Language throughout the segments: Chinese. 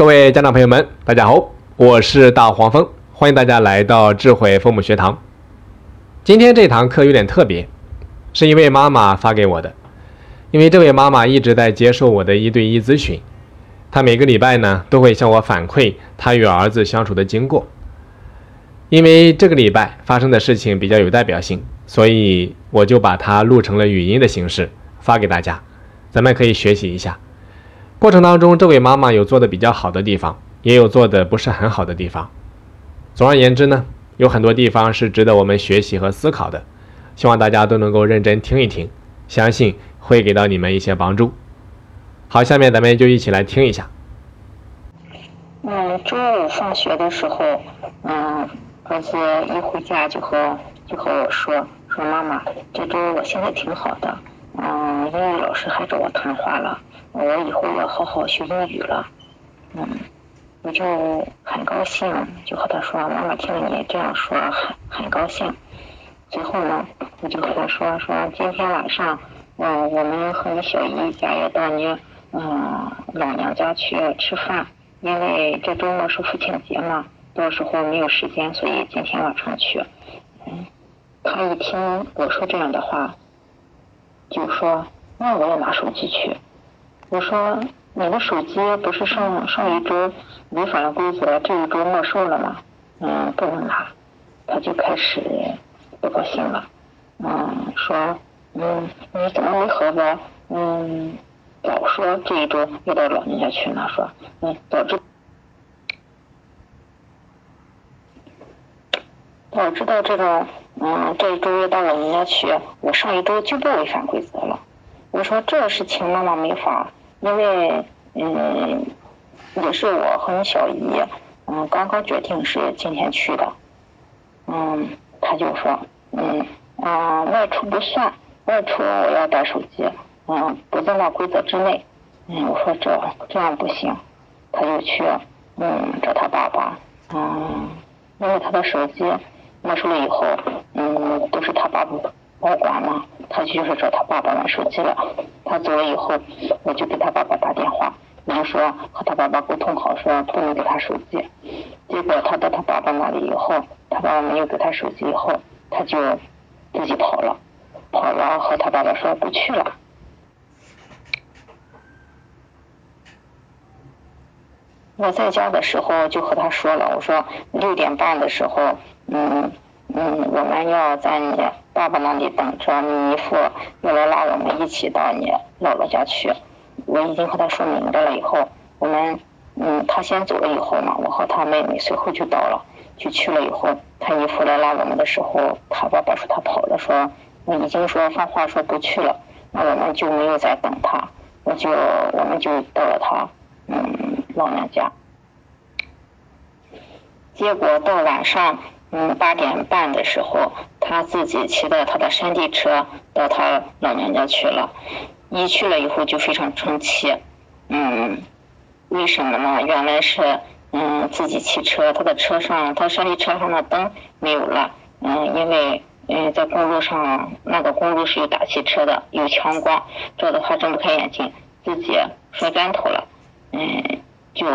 各位家长朋友们，大家好，我是大黄蜂，欢迎大家来到智慧父母学堂。今天这堂课有点特别，是一位妈妈发给我的，因为这位妈妈一直在接受我的一对一咨询，她每个礼拜呢都会向我反馈她与儿子相处的经过。因为这个礼拜发生的事情比较有代表性，所以我就把它录成了语音的形式发给大家，咱们可以学习一下。过程当中，这位妈妈有做的比较好的地方，也有做的不是很好的地方。总而言之呢，有很多地方是值得我们学习和思考的。希望大家都能够认真听一听，相信会给到你们一些帮助。好，下面咱们就一起来听一下。嗯，周五放学的时候，嗯，儿子一回家就和就和我说说妈妈，这周我现在挺好的，英语老师还找我谈话了。我以后要好好学英语了，嗯，我就很高兴，就和他说，妈妈听了你这样说，很很高兴。最后呢，我就和他说说，今天晚上，嗯，我们和你小姨家要到你嗯老娘家去吃饭，因为这周末是父亲节嘛，到时候没有时间，所以今天晚上去。嗯，他一听我说这样的话，就说，那我也拿手机去。我说你的手机不是上上一周违反了规则，这一周没收了吗？嗯，不能拿，他就开始不高兴了，嗯，说嗯你怎么没和我嗯早说这一周要到老人家去呢？说嗯早知早知道这个嗯这一周要到老人家去，我上一周就不违反规则了。我说这个事情妈妈没法。因为嗯，也是我和你小姨嗯刚刚决定是今天去的，嗯，他就说嗯啊外出不算，外出我要带手机，嗯不在那规则之内，嗯我说这这样不行，他就去嗯找他爸爸，嗯因为他的手机没收了以后，嗯都是他爸爸保管嘛，他就是找他爸爸玩手机了。他走了以后，我就给他爸爸打电话，我就说和他爸爸沟通好，说不能给他手机。结果他到他爸爸那里以后，他爸爸没有给他手机以后，他就自己跑了，跑了和他爸爸说不去了。我在家的时候就和他说了，我说六点半的时候，嗯嗯，我们要在你。爸爸那里等着你姨父要来拉我们一起到你姥姥家去，我已经和他说明白了。以后我们嗯，他先走了以后嘛，我和他妹妹随后就到了，就去了以后，他姨父来拉我们的时候，他爸爸说他跑了，说我已经说放话说不去了，那我们就没有再等他，我就我们就到了他嗯老娘家，结果到晚上。嗯，八点半的时候，他自己骑着他的山地车到他老娘家去了。一去了以后就非常生气，嗯，为什么呢？原来是嗯自己骑车，他的车上他山地车上的灯没有了，嗯，因为嗯在公路上那个公路是有大汽车的，有强光，照的他睁不开眼睛，自己摔砖头了，嗯，就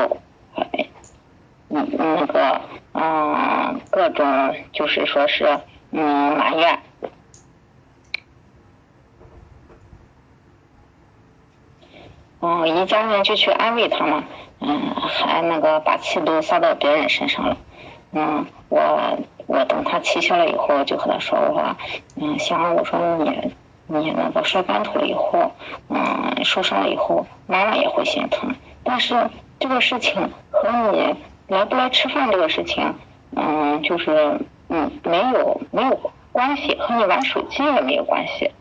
嗯那个。嗯，各种就是说是嗯埋怨，嗯一家人就去安慰他嘛，嗯还那个把气都撒到别人身上了，嗯我我等他气消了以后就和他说我说嗯想我说你你那个摔跟头了以后嗯受伤了以后妈妈也会心疼，但是这个事情和你。来不来吃饭这个事情，嗯，就是嗯，没有没有关系，和你玩手机也没有关系。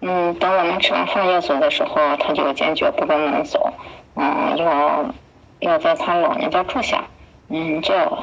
嗯，等我们吃完饭要走的时候，他就坚决不跟我们走，嗯，要要在他老人家住下，嗯，这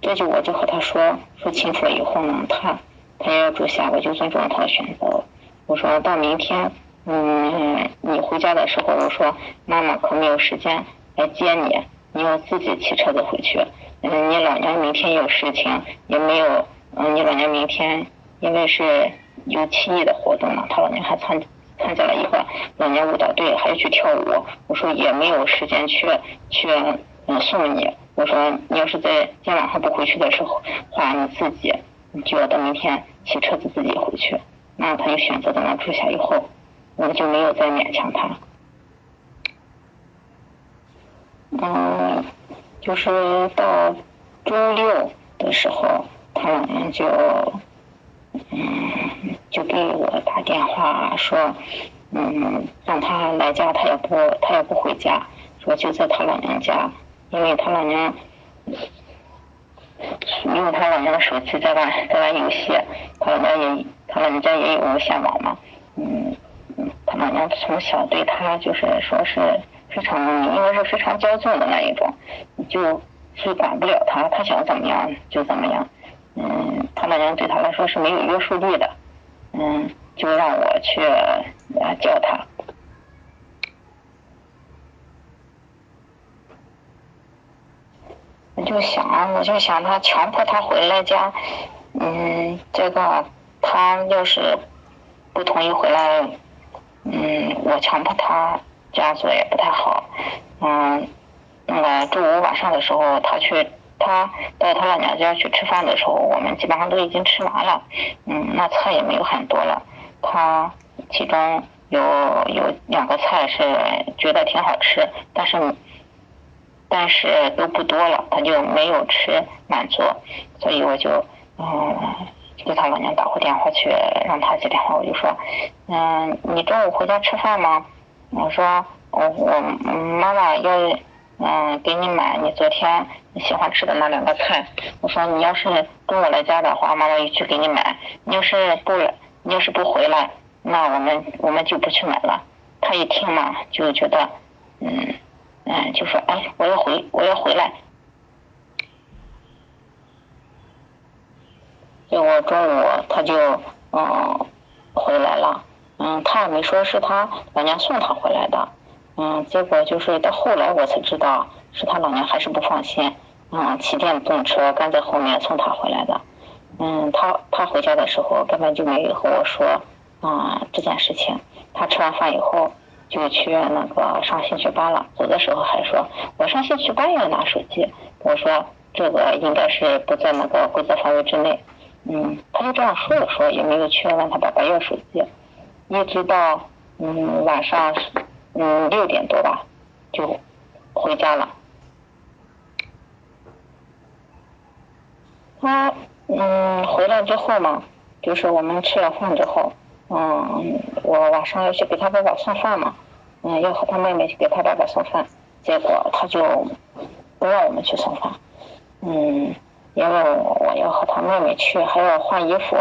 这就我就和他说说清楚了以后呢，他他要住下，我就尊重他的选择，我说到明天。嗯，你回家的时候，我说妈妈可没有时间来接你，你要自己骑车子回去。嗯，你老娘明天有事情，也没有。嗯，你老娘明天因为是有七一的活动嘛，他老娘还参参加了一个老年舞蹈队，还要去跳舞。我说也没有时间去去嗯送你。我说你要是在今天晚上不回去的时候，话你自己你就要等明天骑车子自己回去。那他就选择在那住下以后，我就没有再勉强他。嗯，就是到周六的时候，他姥姥就嗯就给我打电话说，嗯让他来家，他也不他也不回家，说就在他老娘家，因为他老娘因为他老娘的手机在玩在玩游戏，他老娘也他老人家也有无线网嘛，嗯老娘从小对他就是说是。非常应该是非常骄纵的那一种，就是管不了他，他想怎么样就怎么样。嗯，他老娘对他来说是没有约束力的。嗯，就让我去教他。我就想，我就想他强迫他回来家，嗯，这个他要是不同意回来，嗯，我强迫他。这样做也不太好，嗯，那个周五晚上的时候，他去他到他老娘家去吃饭的时候，我们基本上都已经吃完了，嗯，那菜也没有很多了，他其中有有两个菜是觉得挺好吃，但是但是都不多了，他就没有吃满足，所以我就嗯给他老娘打过电话去让他接电话，我就说，嗯，你中午回家吃饭吗？我说我我妈妈要嗯给你买你昨天喜欢吃的那两个菜。我说你要是跟我来家的话，妈妈也去给你买。你要是不来，你要是不回来，那我们我们就不去买了。他一听嘛，就觉得嗯嗯，就说哎，我要回我要回来。结果中午他就嗯回来了。嗯，他也没说是他老娘送他回来的，嗯，结果就是到后来我才知道是他老娘还是不放心，嗯，骑电动车跟在后面送他回来的，嗯，他他回家的时候根本就没有和我说啊这件事情，他吃完饭以后就去那个上兴趣班了，走的时候还说我上兴趣班要拿手机，我说这个应该是不在那个规则范围之内，嗯，他就这样说了说，也没有去问他爸爸要手机。一直到嗯晚上嗯六点多吧，就回家了。他嗯回来之后嘛，就是我们吃了饭之后，嗯我晚上要去给他爸爸送饭嘛，嗯要和他妹妹去给他爸爸送饭，结果他就不让我们去送饭，嗯因为我要和他妹妹去，还要换衣服，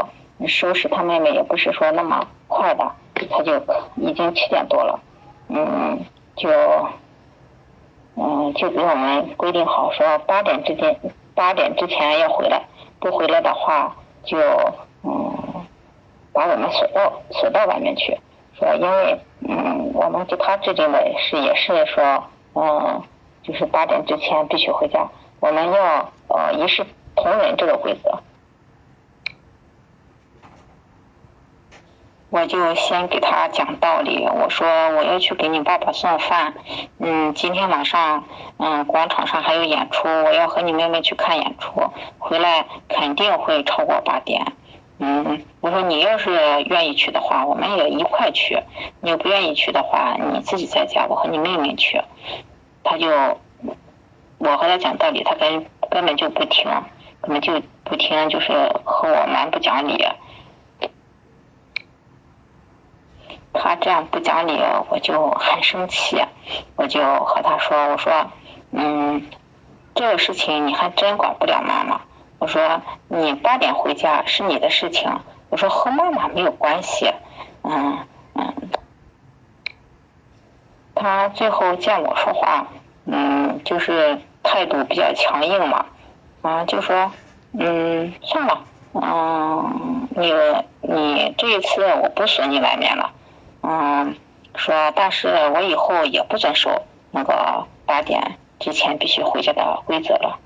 收拾他妹妹也不是说那么快的。他就已经七点多了，嗯，就，嗯，就给我们规定好说八点之间，八点之前要回来，不回来的话就嗯，把我们锁到锁到外面去。说因为嗯，我们给他制定的是也是说嗯，就是八点之前必须回家，我们要呃一是同人这个规则。我就先给他讲道理，我说我要去给你爸爸送饭，嗯，今天晚上嗯广场上还有演出，我要和你妹妹去看演出，回来肯定会超过八点，嗯，我说你要是愿意去的话，我们也一块去，你不愿意去的话，你自己在家，我和你妹妹去。他就我和他讲道理，他根根本就不听，根本就不听，就是和我蛮不讲理。他这样不讲理，我就很生气，我就和他说：“我说，嗯，这个事情你还真管不了妈妈。我说你八点回家是你的事情，我说和妈妈没有关系。嗯嗯，他最后见我说话，嗯，就是态度比较强硬嘛，啊，就说，嗯，算了，嗯，你你这一次我不锁你外面了。”嗯，说，但是我以后也不遵守那个八点之前必须回家的规则了。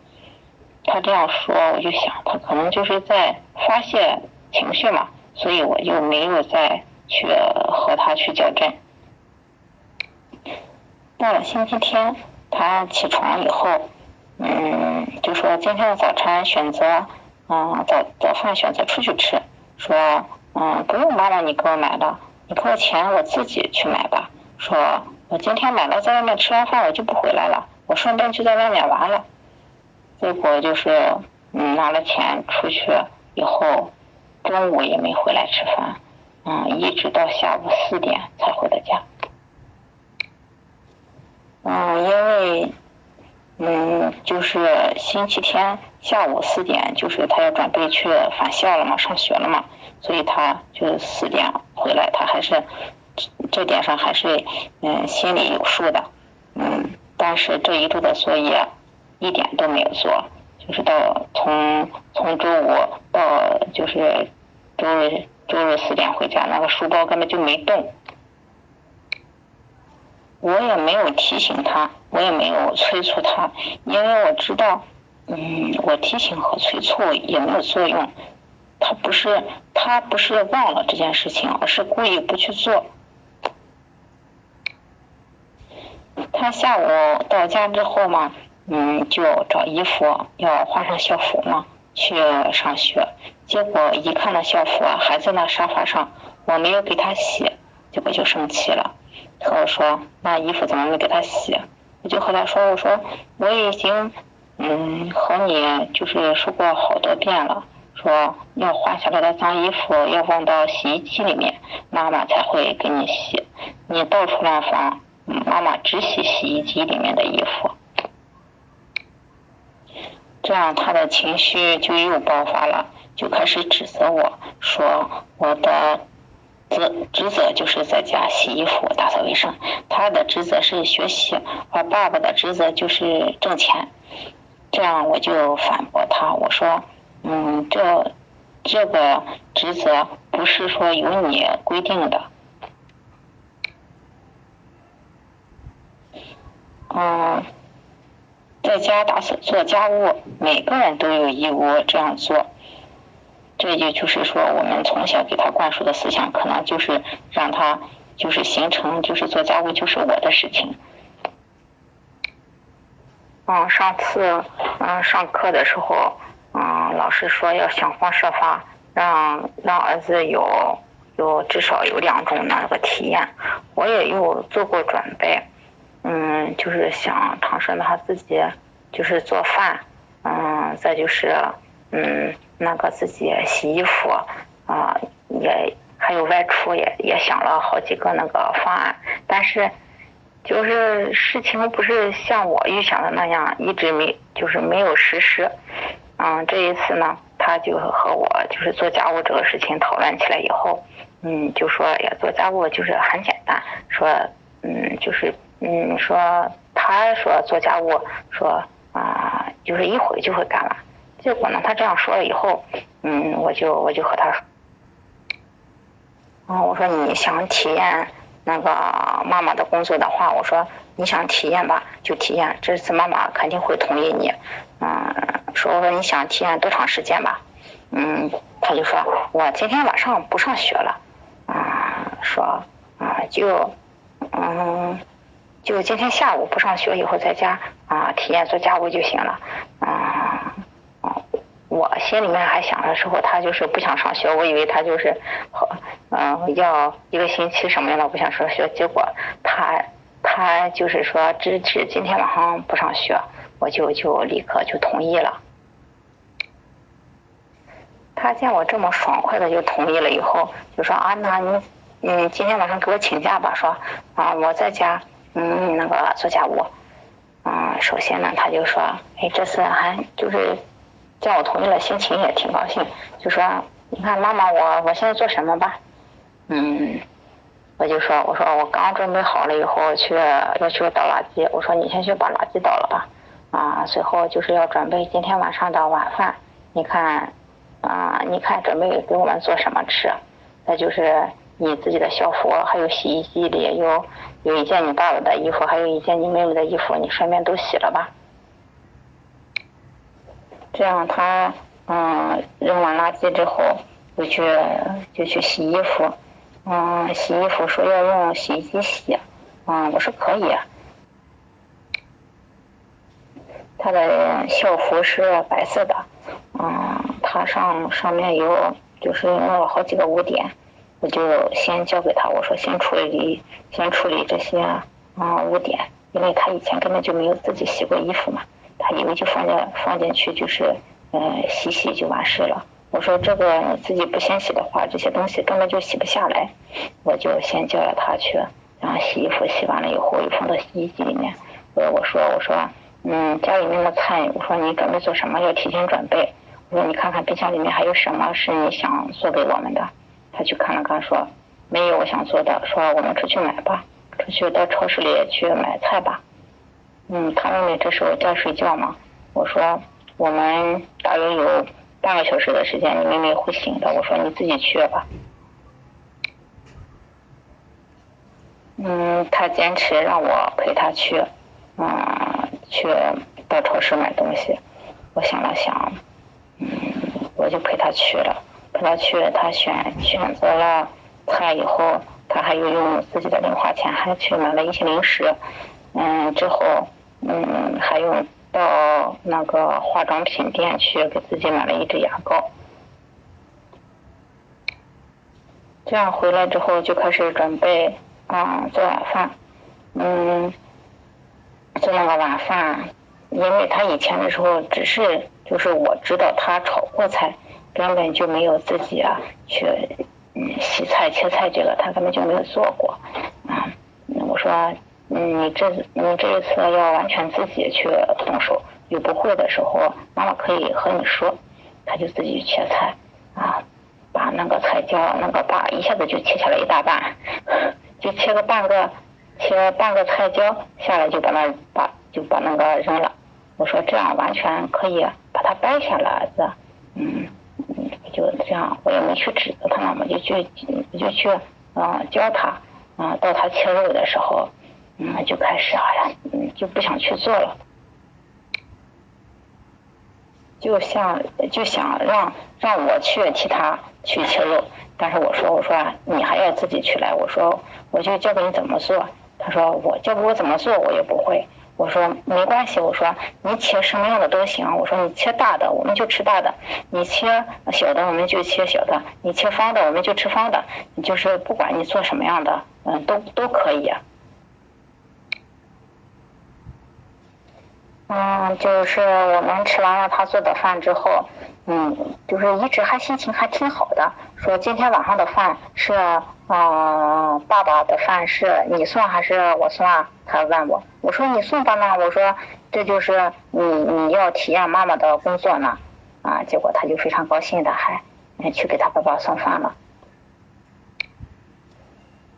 他这样说，我就想，他可能就是在发泄情绪嘛，所以我就没有再去和他去较真。到了星期天，他起床以后，嗯，就说今天的早餐选择，嗯，早早饭选择出去吃，说，嗯，不用妈妈你给我买了，你给我钱我自己去买吧。说我今天买了在外面吃完饭我就不回来了，我顺便就在外面玩了。结果就是，嗯，拿了钱出去以后，中午也没回来吃饭，嗯，一直到下午四点才回的家。嗯，因为，嗯，就是星期天下午四点，就是他要准备去返校了嘛，上学了嘛，所以他就四点回来，他还是这点上还是嗯心里有数的，嗯，但是这一周的作业一点都没有做，就是到从从周五到就是周日周日四点回家，那个书包根本就没动。我也没有提醒他，我也没有催促他，因为我知道，嗯，我提醒和催促也没有作用。他不是他不是忘了这件事情，而是故意不去做。他下午到家之后嘛，嗯，就找衣服要换上校服嘛，去上学。结果一看到校服还在那沙发上，我没有给他洗，结果就生气了。和我说，那衣服怎么没给他洗？我就和他说，我说我已经嗯和你就是说过好多遍了，说要换下来的脏衣服要放到洗衣机里面，妈妈才会给你洗。你到处乱放，妈妈只洗洗衣机里面的衣服。这样他的情绪就又爆发了，就开始指责我说我的。职职责就是在家洗衣服、打扫卫生，他的职责是学习，而爸爸的职责就是挣钱。这样我就反驳他，我说，嗯，这这个职责不是说由你规定的，嗯，在家打扫做家务，每个人都有义务这样做。这也就是说，我们从小给他灌输的思想，可能就是让他就是形成，就是做家务就是我的事情。嗯，上次嗯上课的时候，嗯老师说要想方设法让让儿子有有至少有两种那个体验，我也有做过准备，嗯就是想尝试让他自己就是做饭，嗯再就是嗯。那个自己洗衣服啊，也还有外出，也也想了好几个那个方案，但是就是事情不是像我预想的那样，一直没就是没有实施。嗯，这一次呢，他就和我就是做家务这个事情讨论起来以后，嗯，就说呀，做家务就是很简单，说嗯，就是嗯，说他说做家务说啊，就是一会儿就会干完。结果呢，他这样说了以后，嗯，我就我就和他说，嗯，我说你想体验那个妈妈的工作的话，我说你想体验吧，就体验，这次妈妈肯定会同意你，嗯，说我说你想体验多长时间吧，嗯，他就说我今天晚上不上学了，啊，说啊就嗯就今天下午不上学以后在家啊体验做家务就行了，我心里面还想的时候，他就是不想上学，我以为他就是和嗯要一个星期什么样的不想上学，结果他他就是说支持今天晚上不上学，我就就立刻就同意了。他见我这么爽快的就同意了以后，就说啊那你嗯今天晚上给我请假吧，说啊我在家嗯那个做家务，嗯首先呢他就说哎这次还就是。见我同意了，心情也挺高兴，就说：“你看妈妈，我我现在做什么吧？”嗯，我就说：“我说我刚准备好了以后去要去倒垃圾，我说你先去把垃圾倒了吧。啊，随后就是要准备今天晚上的晚饭，你看啊，你看准备给我们做什么吃？那就是你自己的校服，还有洗衣机里有有一件你爸爸的衣服，还有一件你妹妹的衣服，你顺便都洗了吧。”这样他嗯扔完垃圾之后就去就去洗衣服，嗯，洗衣服说要用洗衣机洗，嗯，我说可以。他的校服是白色的，嗯，他上上面有就是弄了好几个污点，我就先交给他，我说先处理先处理这些啊污点，因为他以前根本就没有自己洗过衣服嘛，他以为就放进放进去就是嗯洗洗就完事了。我说这个自己不先洗的话，这些东西根本就洗不下来，我就先叫了他去，然后洗衣服洗完了以后又放到洗衣机里面。我我说我说。嗯，家里面的菜，我说你准备做什么？要提前准备。我说你看看冰箱里面还有什么是你想做给我们的。他去看了看，说没有我想做的，说我们出去买吧，出去到超市里去买菜吧。嗯，他妹妹这时候在睡觉嘛。我说我们大约有半个小时的时间，你妹妹会醒的。我说你自己去吧。嗯，他坚持让我陪他去。嗯，去到超市买东西，我想了想，嗯，我就陪他去了。陪他去，他选选择了菜以后，他还有用自己的零花钱，还去买了一些零食。嗯，之后，嗯，还有到那个化妆品店去给自己买了一支牙膏。这样回来之后就开始准备啊做晚饭，嗯。做那个晚饭，因为他以前的时候只是就是我知道他炒过菜，根本就没有自己啊去嗯洗菜切菜这个他根本就没有做过啊。我说嗯你这你这一次要完全自己去动手，有不会的时候妈妈可以和你说，他就自己切菜啊，把那个菜椒那个把一下子就切下来一大半，就切个半个。切半个菜椒下来就把那把就把那个扔了。我说这样完全可以把它掰下来，儿子。嗯嗯，就这样，我也没去指责他嘛，我就去就去啊教他。啊，到他切肉的时候，嗯就开始哎呀，嗯就不想去做了，就像就想让让我去替他去切肉，但是我说我说你还要自己去来，我说我就教给你怎么做。他说我教给我怎么做我也不会。我说没关系，我说你切什么样的都行。我说你切大的我们就吃大的，你切小的我们就切小的，你切方的我们就吃方的。你就是不管你做什么样的，嗯，都都可以。嗯，就是我们吃完了他做的饭之后，嗯，就是一直还心情还挺好的，说今天晚上的饭是。嗯，爸爸的饭是你送还是我送啊？他问我，我说你送吧呢。我说这就是你你要体验妈妈的工作呢。啊，结果他就非常高兴的还去给他爸爸送饭了。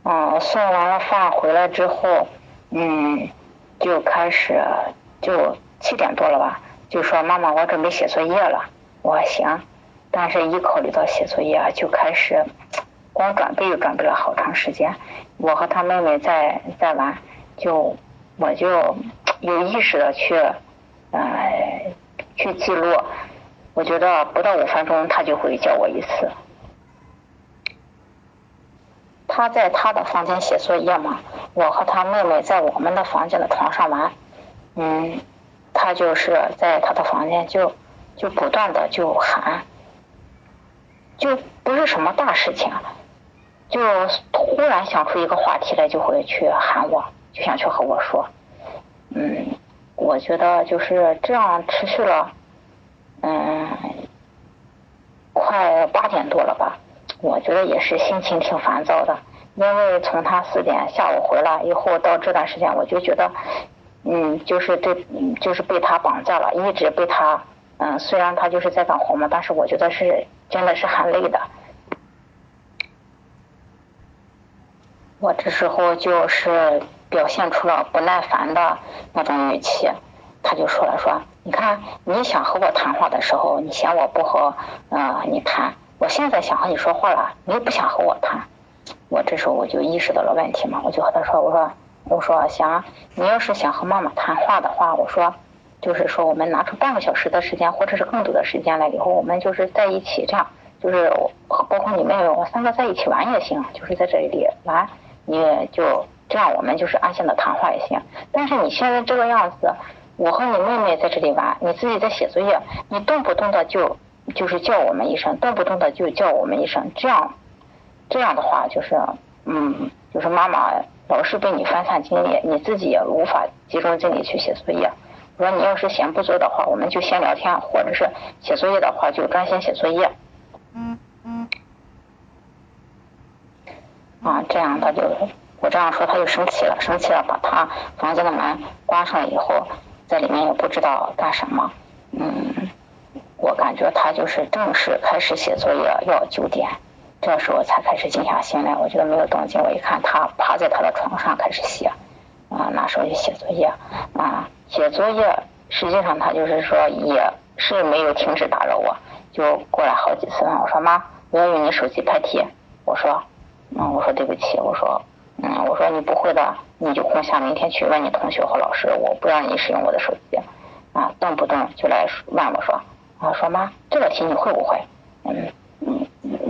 嗯，送完了饭回来之后，嗯，就开始就七点多了吧，就说妈妈我准备写作业了。我行，但是一考虑到写作业就开始。光准备又准备了好长时间，我和他妹妹在在玩，就我就有意识的去呃去记录，我觉得不到五分钟他就会叫我一次。他在他的房间写作业嘛，我和他妹妹在我们的房间的床上玩，嗯，他就是在他的房间就就不断的就喊，就不是什么大事情。就突然想出一个话题来，就会去喊我，就想去和我说。嗯，我觉得就是这样持续了，嗯，快八点多了吧。我觉得也是心情挺烦躁的，因为从他四点下午回来以后到这段时间，我就觉得，嗯，就是对，就是被他绑架了，一直被他，嗯，虽然他就是在干活嘛，但是我觉得是真的是很累的。我这时候就是表现出了不耐烦的那种语气，他就说了说，你看你想和我谈话的时候，你嫌我不和呃你谈，我现在想和你说话了，你又不想和我谈，我这时候我就意识到了问题嘛，我就和他说，我说我说想你要是想和妈妈谈话的话，我说就是说我们拿出半个小时的时间或者是更多的时间来以后，我们就是在一起这样，就是包括你妹妹，我三个在一起玩也行，就是在这里玩，你就这样，我们就是安心的谈话也行。但是你现在这个样子，我和你妹妹在这里玩，你自己在写作业，你动不动的就就是叫我们一声，动不动的就叫我们一声，这样这样的话就是，嗯，就是妈妈老是被你分散精力，你自己也无法集中精力去写作业。我说你要是闲不做的话，我们就先聊天，或者是写作业的话就专心写作业。嗯嗯。啊，这样他就我这样说他就生气了，生气了，把他房间的门关上了以后，在里面也不知道干什么。嗯，我感觉他就是正式开始写作业要九点，这时候才开始静下心来。我觉得没有动静，我一看他趴在他的床上开始写，啊，那时候就写作业啊。写作业，实际上他就是说也是没有停止打扰我，就过来好几次问我说妈，我要用你手机拍题。我说，嗯，我说对不起，我说，嗯，我说你不会的，你就空下明天去问你同学和老师，我不让你使用我的手机，啊，动不动就来问我说，啊，说妈，这道题你会不会？嗯，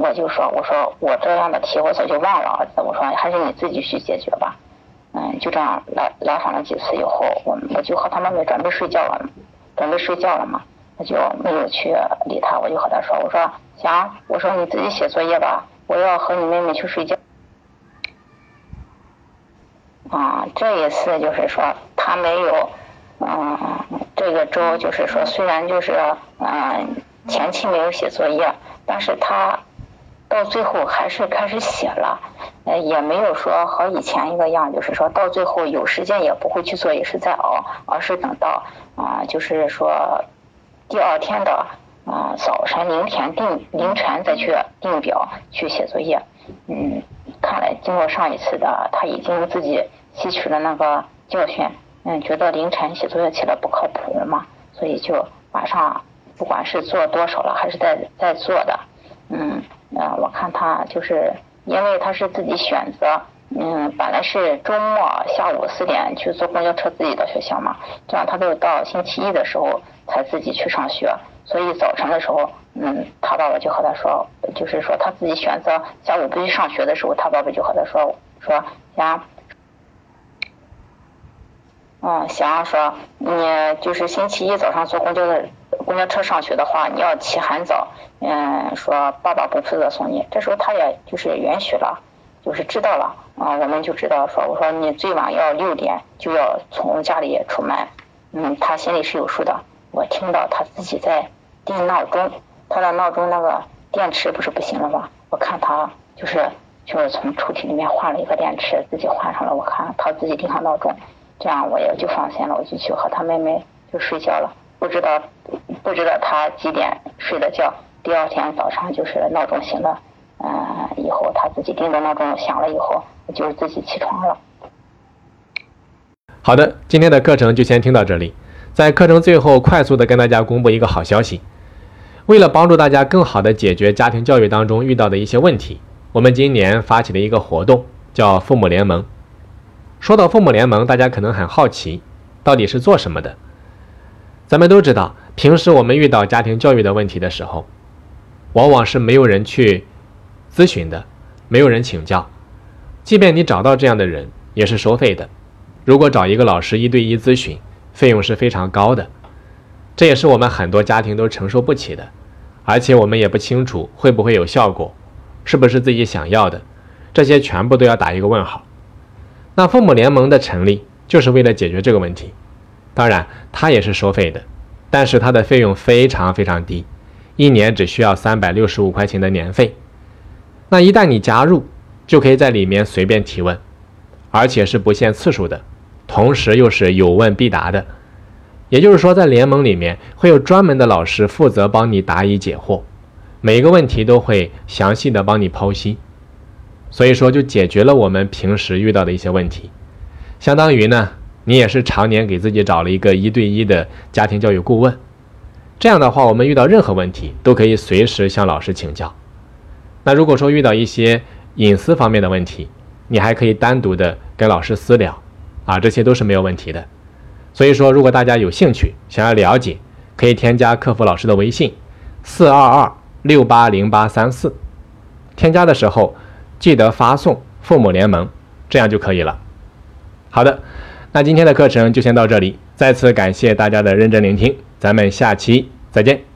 我就说，我说我这样的题我早就忘了，我说还是你自己去解决吧。嗯，就这样来来访了几次以后，我我就和他妹妹准备睡觉了，准备睡觉了嘛，我就没有去理他，我就和他说，我说行，我说你自己写作业吧，我要和你妹妹去睡觉。啊，这一次就是说他没有，嗯，这个周就是说虽然就是嗯前期没有写作业，但是他到最后还是开始写了。呃，也没有说和以前一个样，就是说到最后有时间也不会去做，也是在熬，而是等到啊，就是说第二天的啊早晨凌晨定凌晨再去定表去写作业。嗯，看来经过上一次的，他已经自己吸取了那个教训，嗯，觉得凌晨写作业起来不靠谱了嘛，所以就晚上不管是做多少了，还是在在做的。嗯，呃，我看他就是。因为他是自己选择，嗯，本来是周末下午四点去坐公交车自己到学校嘛，这样他都到星期一的时候才自己去上学，所以早晨的时候，嗯，他爸爸就和他说，就是说他自己选择下午不去上学的时候，他爸爸就和他说，说想，嗯，行说你就是星期一早上坐公交的。公交车上学的话，你要起很早，嗯，说爸爸不负责送你。这时候他也就是允许了，就是知道了啊，我们就知道说，我说你最晚要六点就要从家里出门，嗯，他心里是有数的。我听到他自己在定闹钟，他的闹钟那个电池不是不行了吗？我看他就是就是从抽屉里面换了一个电池，自己换上了。我看他自己定好闹钟，这样我也就放心了，我就去和他妹妹就睡觉了。不知道，不知道他几点睡的觉。第二天早上就是闹钟醒了，嗯，以后他自己定的闹钟响了以后，就自己起床了。好的，今天的课程就先听到这里。在课程最后，快速的跟大家公布一个好消息：为了帮助大家更好的解决家庭教育当中遇到的一些问题，我们今年发起了一个活动，叫父母联盟。说到父母联盟，大家可能很好奇，到底是做什么的？咱们都知道，平时我们遇到家庭教育的问题的时候，往往是没有人去咨询的，没有人请教。即便你找到这样的人，也是收费的。如果找一个老师一对一咨询，费用是非常高的，这也是我们很多家庭都承受不起的。而且我们也不清楚会不会有效果，是不是自己想要的，这些全部都要打一个问号。那父母联盟的成立，就是为了解决这个问题。当然，它也是收费的，但是它的费用非常非常低，一年只需要三百六十五块钱的年费。那一旦你加入，就可以在里面随便提问，而且是不限次数的，同时又是有问必答的。也就是说，在联盟里面会有专门的老师负责帮你答疑解惑，每一个问题都会详细的帮你剖析，所以说就解决了我们平时遇到的一些问题，相当于呢。你也是常年给自己找了一个一对一的家庭教育顾问，这样的话，我们遇到任何问题都可以随时向老师请教。那如果说遇到一些隐私方面的问题，你还可以单独的跟老师私聊，啊，这些都是没有问题的。所以说，如果大家有兴趣想要了解，可以添加客服老师的微信：四二二六八零八三四，添加的时候记得发送“父母联盟”，这样就可以了。好的，那今天的课程就先到这里，再次感谢大家的认真聆听，咱们下期再见。